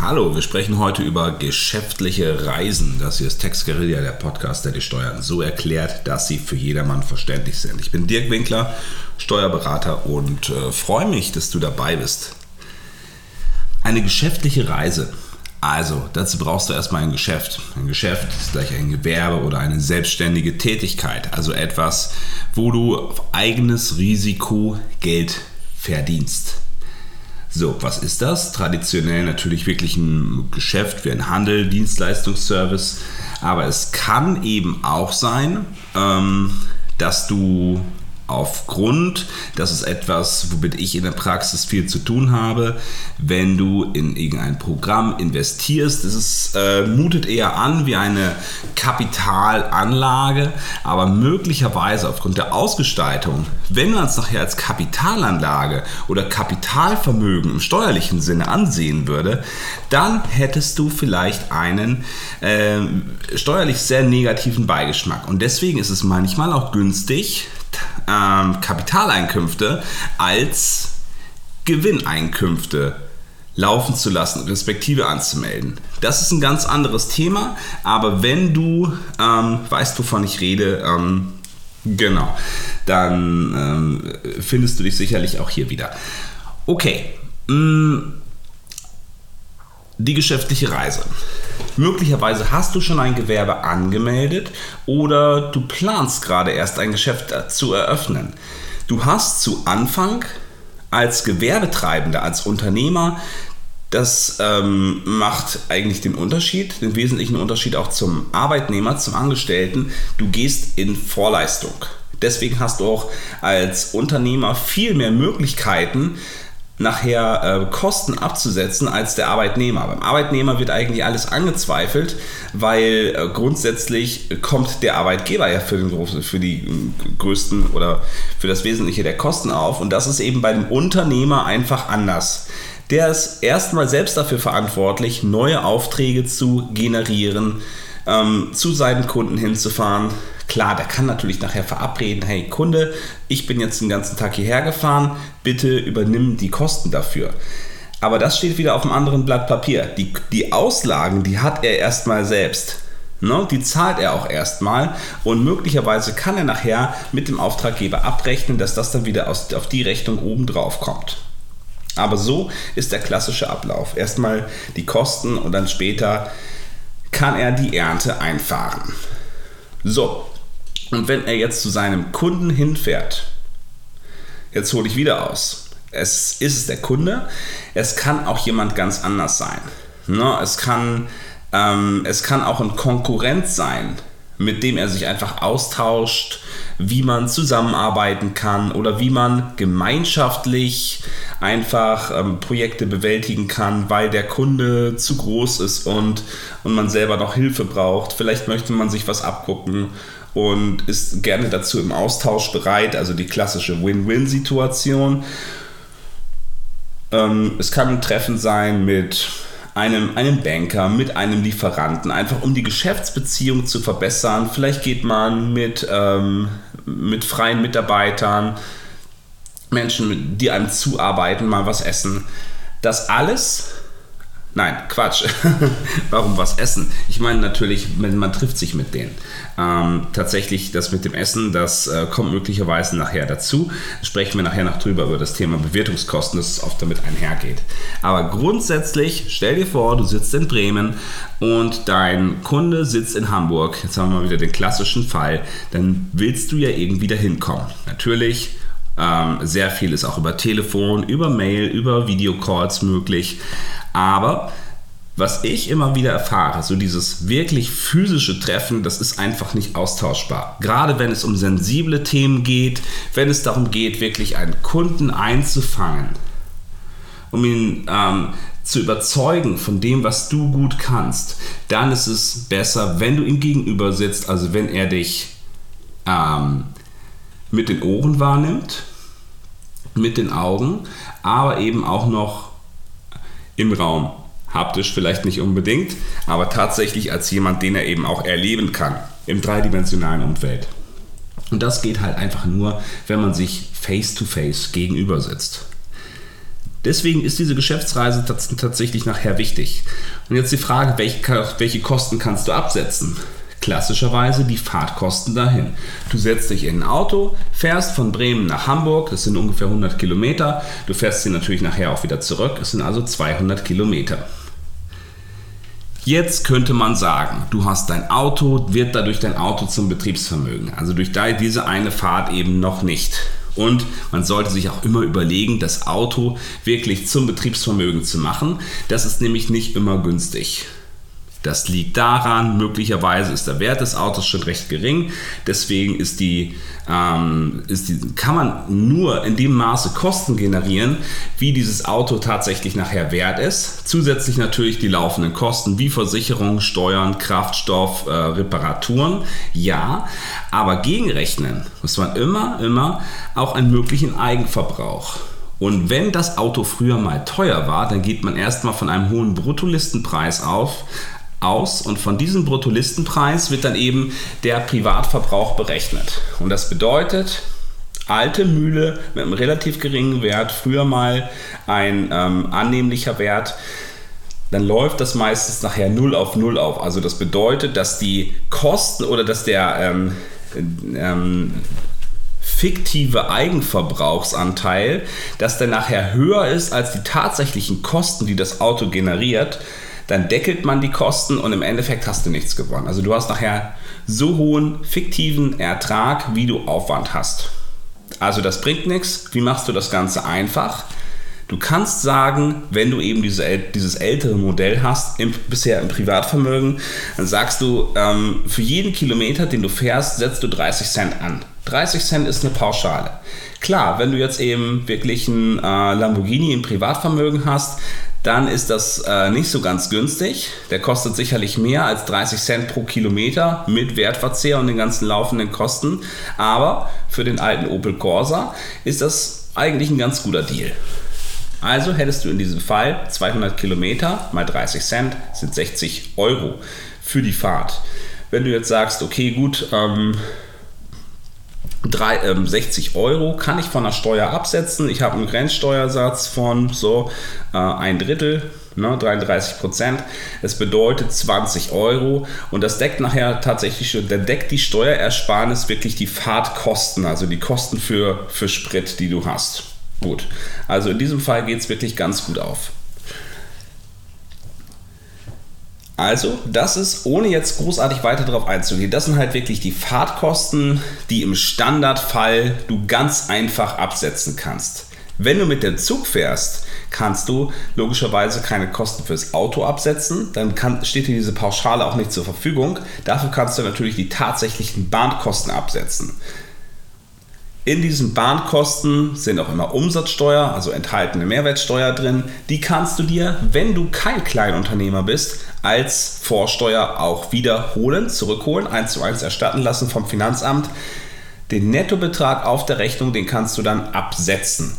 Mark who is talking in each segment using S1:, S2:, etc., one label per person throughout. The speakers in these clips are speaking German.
S1: Hallo, wir sprechen heute über geschäftliche Reisen. Das hier ist Tex Guerilla, der Podcast, der die Steuern so erklärt, dass sie für jedermann verständlich sind. Ich bin Dirk Winkler, Steuerberater und äh, freue mich, dass du dabei bist. Eine geschäftliche Reise. Also, dazu brauchst du erstmal ein Geschäft. Ein Geschäft ist gleich ein Gewerbe oder eine selbstständige Tätigkeit. Also etwas, wo du auf eigenes Risiko Geld verdienst. So, was ist das? Traditionell natürlich wirklich ein Geschäft wie ein Handel, Dienstleistungsservice. Aber es kann eben auch sein, ähm, dass du aufgrund, das ist etwas, womit ich in der Praxis viel zu tun habe, wenn du in irgendein Programm investierst. Es ist, äh, mutet eher an wie eine Kapitalanlage, aber möglicherweise aufgrund der Ausgestaltung, wenn man es nachher als Kapitalanlage oder Kapitalvermögen im steuerlichen Sinne ansehen würde, dann hättest du vielleicht einen äh, steuerlich sehr negativen Beigeschmack. Und deswegen ist es manchmal auch günstig, ähm, Kapitaleinkünfte als Gewinneinkünfte laufen zu lassen, respektive anzumelden. Das ist ein ganz anderes Thema, aber wenn du ähm, weißt, wovon ich rede, ähm, genau, dann ähm, findest du dich sicherlich auch hier wieder. Okay, mm, die geschäftliche Reise. Möglicherweise hast du schon ein Gewerbe angemeldet oder du planst gerade erst ein Geschäft zu eröffnen. Du hast zu Anfang als Gewerbetreibender, als Unternehmer, das ähm, macht eigentlich den Unterschied, den wesentlichen Unterschied auch zum Arbeitnehmer, zum Angestellten. Du gehst in Vorleistung. Deswegen hast du auch als Unternehmer viel mehr Möglichkeiten, nachher äh, Kosten abzusetzen als der Arbeitnehmer. Beim Arbeitnehmer wird eigentlich alles angezweifelt, weil äh, grundsätzlich kommt der Arbeitgeber ja für, den, für die äh, größten oder für das Wesentliche der Kosten auf. Und das ist eben bei dem Unternehmer einfach anders. Der ist erstmal selbst dafür verantwortlich, neue Aufträge zu generieren, ähm, zu seinen Kunden hinzufahren, Klar, der kann natürlich nachher verabreden, hey Kunde, ich bin jetzt den ganzen Tag hierher gefahren, bitte übernimm die Kosten dafür. Aber das steht wieder auf einem anderen Blatt Papier. Die, die Auslagen, die hat er erstmal selbst. Ne? Die zahlt er auch erstmal und möglicherweise kann er nachher mit dem Auftraggeber abrechnen, dass das dann wieder aus, auf die Rechnung oben drauf kommt. Aber so ist der klassische Ablauf. Erstmal die Kosten und dann später kann er die Ernte einfahren. So, und wenn er jetzt zu seinem Kunden hinfährt, jetzt hole ich wieder aus. Es ist der Kunde, es kann auch jemand ganz anders sein. Ne? Es, kann, ähm, es kann auch ein Konkurrent sein, mit dem er sich einfach austauscht, wie man zusammenarbeiten kann oder wie man gemeinschaftlich einfach ähm, Projekte bewältigen kann, weil der Kunde zu groß ist und, und man selber noch Hilfe braucht. Vielleicht möchte man sich was abgucken und ist gerne dazu im Austausch bereit, also die klassische Win-Win-Situation. Ähm, es kann ein Treffen sein mit einem, einem Banker, mit einem Lieferanten, einfach um die Geschäftsbeziehung zu verbessern. Vielleicht geht man mit, ähm, mit freien Mitarbeitern, Menschen, die einem zuarbeiten, mal was essen. Das alles Nein, Quatsch. Warum was essen? Ich meine natürlich, man, trifft sich mit denen. Ähm, tatsächlich, das mit dem Essen, das äh, kommt möglicherweise nachher dazu. Sprechen wir nachher noch drüber über das Thema Bewertungskosten, das oft damit einhergeht. Aber grundsätzlich, stell dir vor, du sitzt in Bremen und dein Kunde sitzt in Hamburg. Jetzt haben wir mal wieder den klassischen Fall. Dann willst du ja irgendwie dahin kommen. Natürlich ähm, sehr viel ist auch über Telefon, über Mail, über Videocalls möglich. Aber was ich immer wieder erfahre, so dieses wirklich physische Treffen, das ist einfach nicht austauschbar. Gerade wenn es um sensible Themen geht, wenn es darum geht, wirklich einen Kunden einzufangen, um ihn ähm, zu überzeugen von dem, was du gut kannst, dann ist es besser, wenn du ihm gegenüber sitzt, also wenn er dich ähm, mit den Ohren wahrnimmt, mit den Augen, aber eben auch noch im Raum. Haptisch vielleicht nicht unbedingt, aber tatsächlich als jemand, den er eben auch erleben kann im dreidimensionalen Umfeld. Und das geht halt einfach nur, wenn man sich face to face gegenüber sitzt. Deswegen ist diese Geschäftsreise tatsächlich nachher wichtig. Und jetzt die Frage, welche Kosten kannst du absetzen? Klassischerweise die Fahrtkosten dahin. Du setzt dich in ein Auto, fährst von Bremen nach Hamburg, das sind ungefähr 100 Kilometer. Du fährst sie natürlich nachher auch wieder zurück, es sind also 200 Kilometer. Jetzt könnte man sagen, du hast dein Auto, wird dadurch dein Auto zum Betriebsvermögen. Also durch diese eine Fahrt eben noch nicht. Und man sollte sich auch immer überlegen, das Auto wirklich zum Betriebsvermögen zu machen. Das ist nämlich nicht immer günstig. Das liegt daran, möglicherweise ist der Wert des Autos schon recht gering. Deswegen ist die, ähm, ist die, kann man nur in dem Maße Kosten generieren, wie dieses Auto tatsächlich nachher wert ist. Zusätzlich natürlich die laufenden Kosten wie Versicherung, Steuern, Kraftstoff, äh, Reparaturen. Ja, aber gegenrechnen muss man immer, immer auch einen möglichen Eigenverbrauch. Und wenn das Auto früher mal teuer war, dann geht man erstmal von einem hohen Bruttolistenpreis auf, aus und von diesem Bruttolistenpreis wird dann eben der Privatverbrauch berechnet. Und das bedeutet, alte Mühle mit einem relativ geringen Wert, früher mal ein ähm, annehmlicher Wert, dann läuft das meistens nachher 0 auf 0 auf. Also das bedeutet, dass die Kosten oder dass der ähm, ähm, fiktive Eigenverbrauchsanteil, dass der nachher höher ist als die tatsächlichen Kosten, die das Auto generiert, dann deckelt man die Kosten und im Endeffekt hast du nichts gewonnen. Also du hast nachher so hohen fiktiven Ertrag, wie du Aufwand hast. Also das bringt nichts. Wie machst du das Ganze einfach? Du kannst sagen, wenn du eben diese, dieses ältere Modell hast, im, bisher im Privatvermögen, dann sagst du, ähm, für jeden Kilometer, den du fährst, setzt du 30 Cent an. 30 Cent ist eine Pauschale. Klar, wenn du jetzt eben wirklich ein äh, Lamborghini im Privatvermögen hast, dann ist das äh, nicht so ganz günstig. Der kostet sicherlich mehr als 30 Cent pro Kilometer mit Wertverzehr und den ganzen laufenden Kosten. Aber für den alten Opel Corsa ist das eigentlich ein ganz guter Deal. Also hättest du in diesem Fall 200 Kilometer mal 30 Cent sind 60 Euro für die Fahrt. Wenn du jetzt sagst, okay, gut, ähm, 3, äh, 60 Euro kann ich von der Steuer absetzen. Ich habe einen Grenzsteuersatz von so äh, ein Drittel, ne, 33 Prozent. Es bedeutet 20 Euro und das deckt nachher tatsächlich schon, der deckt die Steuerersparnis wirklich die Fahrtkosten, also die Kosten für, für Sprit, die du hast. Gut, also in diesem Fall geht es wirklich ganz gut auf. Also, das ist, ohne jetzt großartig weiter darauf einzugehen, das sind halt wirklich die Fahrtkosten, die im Standardfall du ganz einfach absetzen kannst. Wenn du mit dem Zug fährst, kannst du logischerweise keine Kosten fürs Auto absetzen, dann kann, steht dir diese Pauschale auch nicht zur Verfügung. Dafür kannst du natürlich die tatsächlichen Bahnkosten absetzen. In diesen Bahnkosten sind auch immer Umsatzsteuer, also enthaltene Mehrwertsteuer drin. Die kannst du dir, wenn du kein Kleinunternehmer bist, als Vorsteuer auch wiederholen, zurückholen, eins zu eins erstatten lassen vom Finanzamt. Den Nettobetrag auf der Rechnung, den kannst du dann absetzen.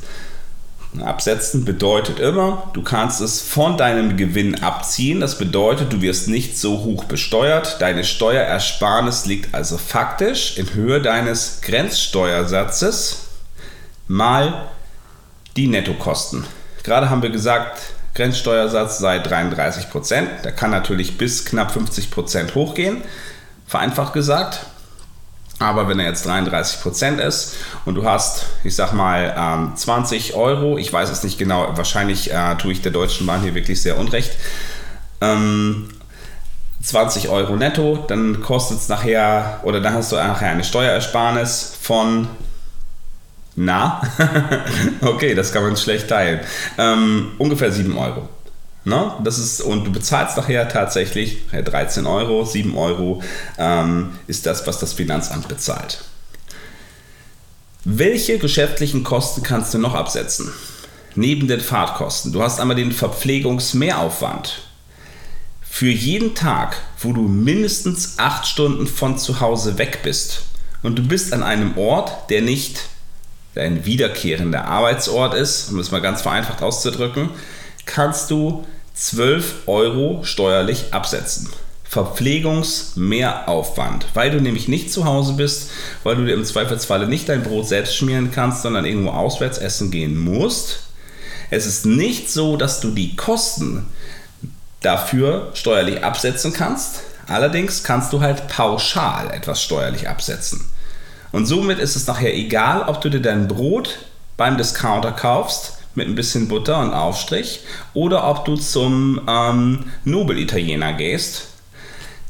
S1: Absetzen bedeutet immer, du kannst es von deinem Gewinn abziehen. Das bedeutet, du wirst nicht so hoch besteuert. Deine Steuerersparnis liegt also faktisch in Höhe deines Grenzsteuersatzes mal die Nettokosten. Gerade haben wir gesagt, Grenzsteuersatz sei 33 Prozent. Der kann natürlich bis knapp 50 Prozent hochgehen. Vereinfacht gesagt, aber wenn er jetzt 33 Prozent ist und du hast, ich sag mal, ähm, 20 Euro, ich weiß es nicht genau, wahrscheinlich äh, tue ich der Deutschen Bahn hier wirklich sehr unrecht, ähm, 20 Euro netto, dann kostet es nachher, oder dann hast du nachher eine Steuerersparnis von, na, okay, das kann man schlecht teilen, ähm, ungefähr 7 Euro. Ne? Das ist, und du bezahlst nachher tatsächlich 13 Euro, 7 Euro ähm, ist das, was das Finanzamt bezahlt. Welche geschäftlichen Kosten kannst du noch absetzen? Neben den Fahrtkosten. Du hast einmal den Verpflegungsmehraufwand. Für jeden Tag, wo du mindestens 8 Stunden von zu Hause weg bist und du bist an einem Ort, der nicht dein wiederkehrender Arbeitsort ist, um es mal ganz vereinfacht auszudrücken, kannst du 12 Euro steuerlich absetzen. Verpflegungsmehraufwand, weil du nämlich nicht zu Hause bist, weil du dir im Zweifelsfalle nicht dein Brot selbst schmieren kannst, sondern irgendwo auswärts essen gehen musst, Es ist nicht so, dass du die Kosten dafür steuerlich absetzen kannst. Allerdings kannst du halt pauschal etwas steuerlich absetzen. Und somit ist es nachher egal, ob du dir dein Brot beim Discounter kaufst mit ein bisschen Butter und Aufstrich oder ob du zum ähm, Nobel-Italiener gehst.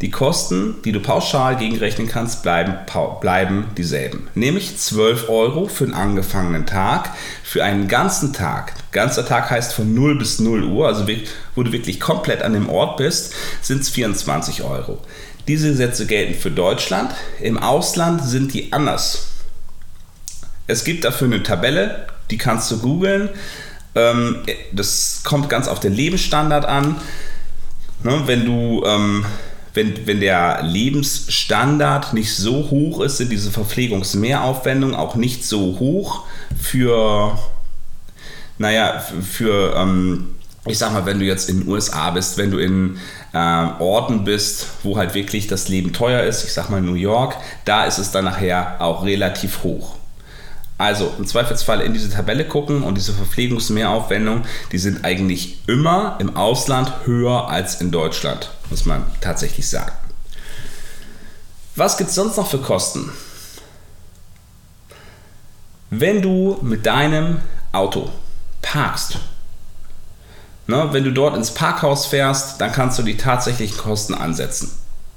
S1: Die Kosten, die du pauschal gegenrechnen kannst, bleiben, bleiben dieselben. Nämlich 12 Euro für einen angefangenen Tag, für einen ganzen Tag. Ganzer Tag heißt von 0 bis 0 Uhr, also wo du wirklich komplett an dem Ort bist, sind es 24 Euro. Diese Sätze gelten für Deutschland. Im Ausland sind die anders. Es gibt dafür eine Tabelle, die kannst du googeln. Ähm, das kommt ganz auf den Lebensstandard an. Ne, wenn du, ähm, wenn, wenn der Lebensstandard nicht so hoch ist, sind diese Verpflegungsmehraufwendungen auch nicht so hoch für, naja, für, ähm, ich sag mal, wenn du jetzt in den USA bist, wenn du in äh, Orten bist, wo halt wirklich das Leben teuer ist, ich sag mal New York, da ist es dann nachher auch relativ hoch. Also im Zweifelsfall in diese Tabelle gucken und diese Verpflegungsmehraufwendungen, die sind eigentlich immer im Ausland höher als in Deutschland, muss man tatsächlich sagen. Was gibt es sonst noch für Kosten? Wenn du mit deinem Auto parkst, ne, wenn du dort ins Parkhaus fährst, dann kannst du die tatsächlichen Kosten ansetzen.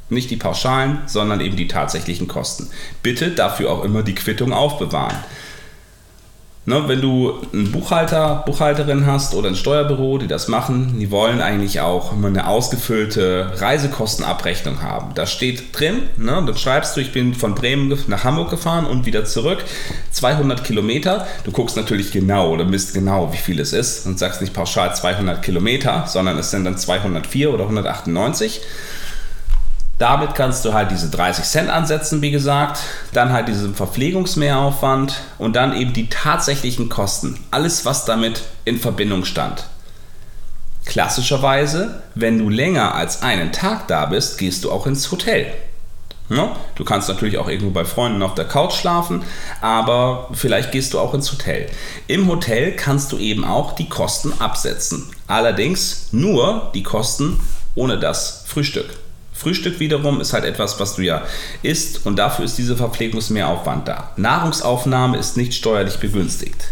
S1: Nicht die pauschalen, sondern eben die tatsächlichen Kosten. Bitte dafür auch immer die Quittung aufbewahren. Ne, wenn du einen Buchhalter, Buchhalterin hast oder ein Steuerbüro, die das machen, die wollen eigentlich auch immer eine ausgefüllte Reisekostenabrechnung haben. Da steht drin, ne, dann schreibst du, ich bin von Bremen nach Hamburg gefahren und wieder zurück, 200 Kilometer. Du guckst natürlich genau oder misst genau, wie viel es ist und sagst nicht pauschal 200 Kilometer, sondern es sind dann 204 oder 198. Damit kannst du halt diese 30 Cent ansetzen, wie gesagt, dann halt diesen Verpflegungsmehraufwand und dann eben die tatsächlichen Kosten. Alles, was damit in Verbindung stand. Klassischerweise, wenn du länger als einen Tag da bist, gehst du auch ins Hotel. Ja, du kannst natürlich auch irgendwo bei Freunden auf der Couch schlafen, aber vielleicht gehst du auch ins Hotel. Im Hotel kannst du eben auch die Kosten absetzen. Allerdings nur die Kosten ohne das Frühstück. Frühstück wiederum ist halt etwas, was du ja isst und dafür ist dieser Verpflegungsmehraufwand da. Nahrungsaufnahme ist nicht steuerlich begünstigt.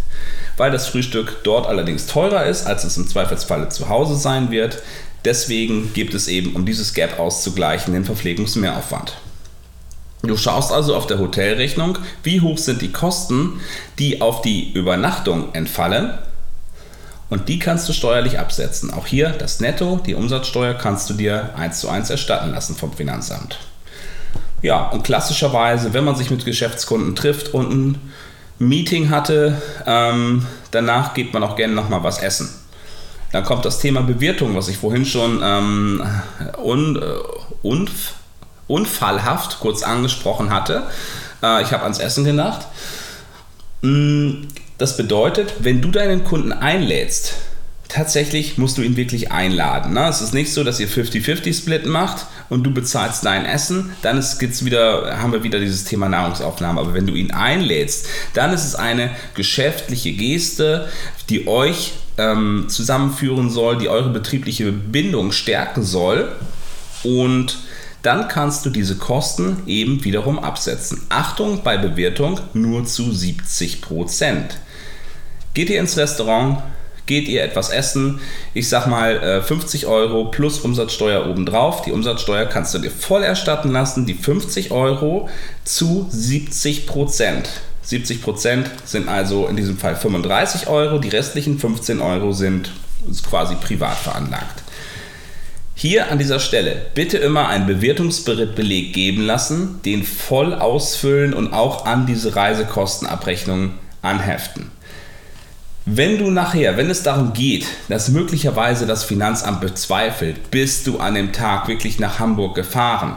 S1: Weil das Frühstück dort allerdings teurer ist, als es im Zweifelsfalle zu Hause sein wird, deswegen gibt es eben, um dieses Gap auszugleichen, den Verpflegungsmehraufwand. Du schaust also auf der Hotelrechnung, wie hoch sind die Kosten, die auf die Übernachtung entfallen und die kannst du steuerlich absetzen. Auch hier das Netto, die Umsatzsteuer kannst du dir eins zu eins erstatten lassen vom Finanzamt. Ja, und klassischerweise, wenn man sich mit Geschäftskunden trifft und ein Meeting hatte, ähm, danach geht man auch gerne nochmal was essen. Dann kommt das Thema Bewirtung, was ich vorhin schon ähm, un, äh, unf, unfallhaft kurz angesprochen hatte. Äh, ich habe ans Essen gedacht. Das bedeutet, wenn du deinen Kunden einlädst, tatsächlich musst du ihn wirklich einladen. Ne? Es ist nicht so, dass ihr 50-50-Split macht und du bezahlst dein Essen, dann ist, gibt's wieder, haben wir wieder dieses Thema Nahrungsaufnahme. Aber wenn du ihn einlädst, dann ist es eine geschäftliche Geste, die euch ähm, zusammenführen soll, die eure betriebliche Bindung stärken soll und dann kannst du diese Kosten eben wiederum absetzen. Achtung bei Bewertung nur zu 70 Prozent. Geht ihr ins Restaurant, geht ihr etwas essen, ich sag mal 50 äh, Euro plus Umsatzsteuer obendrauf. Die Umsatzsteuer kannst du dir voll erstatten lassen, die 50 Euro zu 70 Prozent. 70 Prozent sind also in diesem Fall 35 Euro, die restlichen 15 Euro sind quasi privat veranlagt. Hier an dieser Stelle bitte immer einen Bewertungsbeleg geben lassen, den voll ausfüllen und auch an diese Reisekostenabrechnung anheften. Wenn du nachher, wenn es darum geht, dass möglicherweise das Finanzamt bezweifelt, bist du an dem Tag wirklich nach Hamburg gefahren,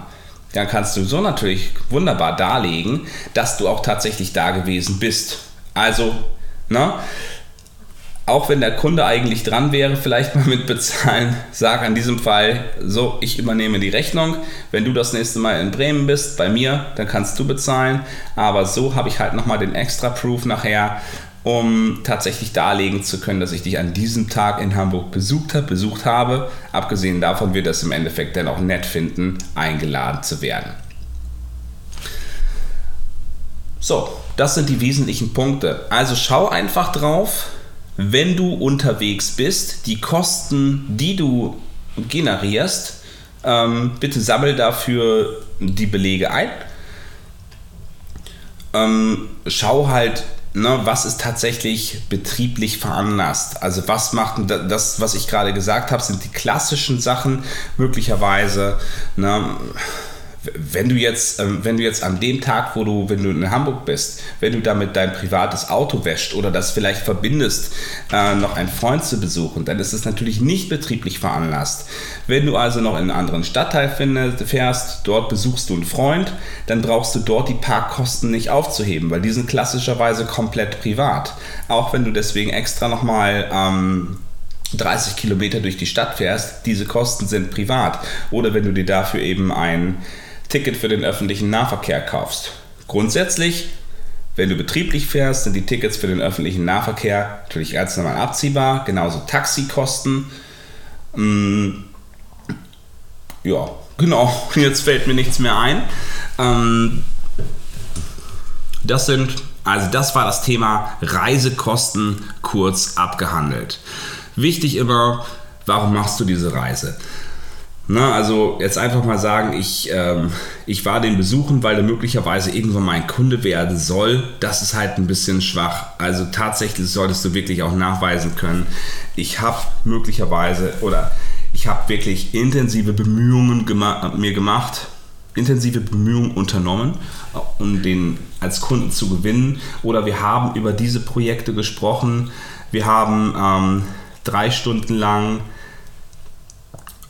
S1: dann kannst du so natürlich wunderbar darlegen, dass du auch tatsächlich da gewesen bist. Also, ne? auch wenn der Kunde eigentlich dran wäre, vielleicht mal mit bezahlen, sag an diesem Fall, so, ich übernehme die Rechnung. Wenn du das nächste Mal in Bremen bist, bei mir, dann kannst du bezahlen. Aber so habe ich halt nochmal den extra Proof nachher, um tatsächlich darlegen zu können, dass ich dich an diesem Tag in Hamburg besucht habe, besucht habe. Abgesehen davon wird es im Endeffekt dann auch nett finden, eingeladen zu werden. So, das sind die wesentlichen Punkte. Also schau einfach drauf, wenn du unterwegs bist, die Kosten, die du generierst, ähm, bitte sammel dafür die Belege ein. Ähm, schau halt, ne, was ist tatsächlich betrieblich veranlasst. Also was macht das, was ich gerade gesagt habe, sind die klassischen Sachen möglicherweise. Ne, wenn du jetzt, ähm, wenn du jetzt an dem Tag, wo du, wenn du in Hamburg bist, wenn du damit dein privates Auto wäscht oder das vielleicht verbindest, äh, noch einen Freund zu besuchen, dann ist es natürlich nicht betrieblich veranlasst. Wenn du also noch in einen anderen Stadtteil fährst, dort besuchst du einen Freund, dann brauchst du dort die Parkkosten nicht aufzuheben, weil die sind klassischerweise komplett privat. Auch wenn du deswegen extra nochmal ähm, 30 Kilometer durch die Stadt fährst, diese Kosten sind privat. Oder wenn du dir dafür eben ein Ticket für den öffentlichen Nahverkehr kaufst. Grundsätzlich, wenn du betrieblich fährst, sind die Tickets für den öffentlichen Nahverkehr natürlich ganz normal abziehbar, genauso Taxikosten. Hm, ja, genau, jetzt fällt mir nichts mehr ein. Ähm, das sind, also das war das Thema Reisekosten kurz abgehandelt. Wichtig immer, warum machst du diese Reise? Na, also jetzt einfach mal sagen, ich, ähm, ich war den besuchen, weil der möglicherweise irgendwann mein Kunde werden soll. Das ist halt ein bisschen schwach. Also tatsächlich solltest du wirklich auch nachweisen können, ich habe möglicherweise oder ich habe wirklich intensive Bemühungen gema mir gemacht, intensive Bemühungen unternommen, um den als Kunden zu gewinnen. Oder wir haben über diese Projekte gesprochen. Wir haben ähm, drei Stunden lang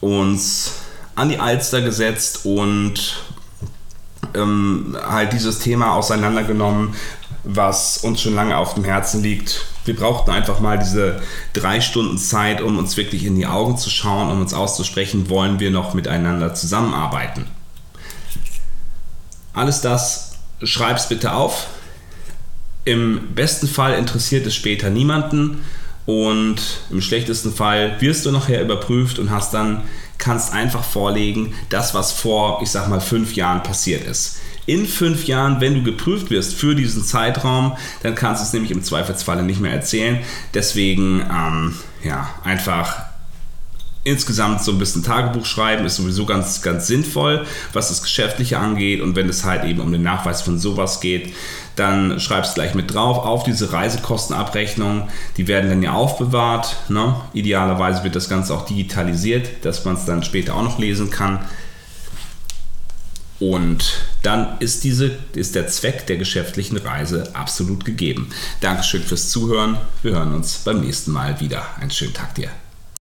S1: uns an die Alster gesetzt und ähm, halt dieses Thema auseinandergenommen, was uns schon lange auf dem Herzen liegt. Wir brauchten einfach mal diese drei Stunden Zeit, um uns wirklich in die Augen zu schauen, um uns auszusprechen, wollen wir noch miteinander zusammenarbeiten. Alles das schreib's bitte auf. Im besten Fall interessiert es später niemanden und im schlechtesten Fall wirst du nachher überprüft und hast dann kannst einfach vorlegen, das was vor, ich sag mal, fünf Jahren passiert ist. In fünf Jahren, wenn du geprüft wirst für diesen Zeitraum, dann kannst du es nämlich im Zweifelsfalle nicht mehr erzählen. Deswegen ähm, ja einfach insgesamt so ein bisschen Tagebuch schreiben ist sowieso ganz, ganz sinnvoll, was das Geschäftliche angeht. Und wenn es halt eben um den Nachweis von sowas geht, dann schreibst gleich mit drauf auf diese Reisekostenabrechnung. Die werden dann ja aufbewahrt. Ne? Idealerweise wird das Ganze auch digitalisiert, dass man es dann später auch noch lesen kann. Und dann ist, diese, ist der Zweck der geschäftlichen Reise absolut gegeben. Dankeschön fürs Zuhören. Wir hören uns beim nächsten Mal wieder. Einen schönen Tag dir.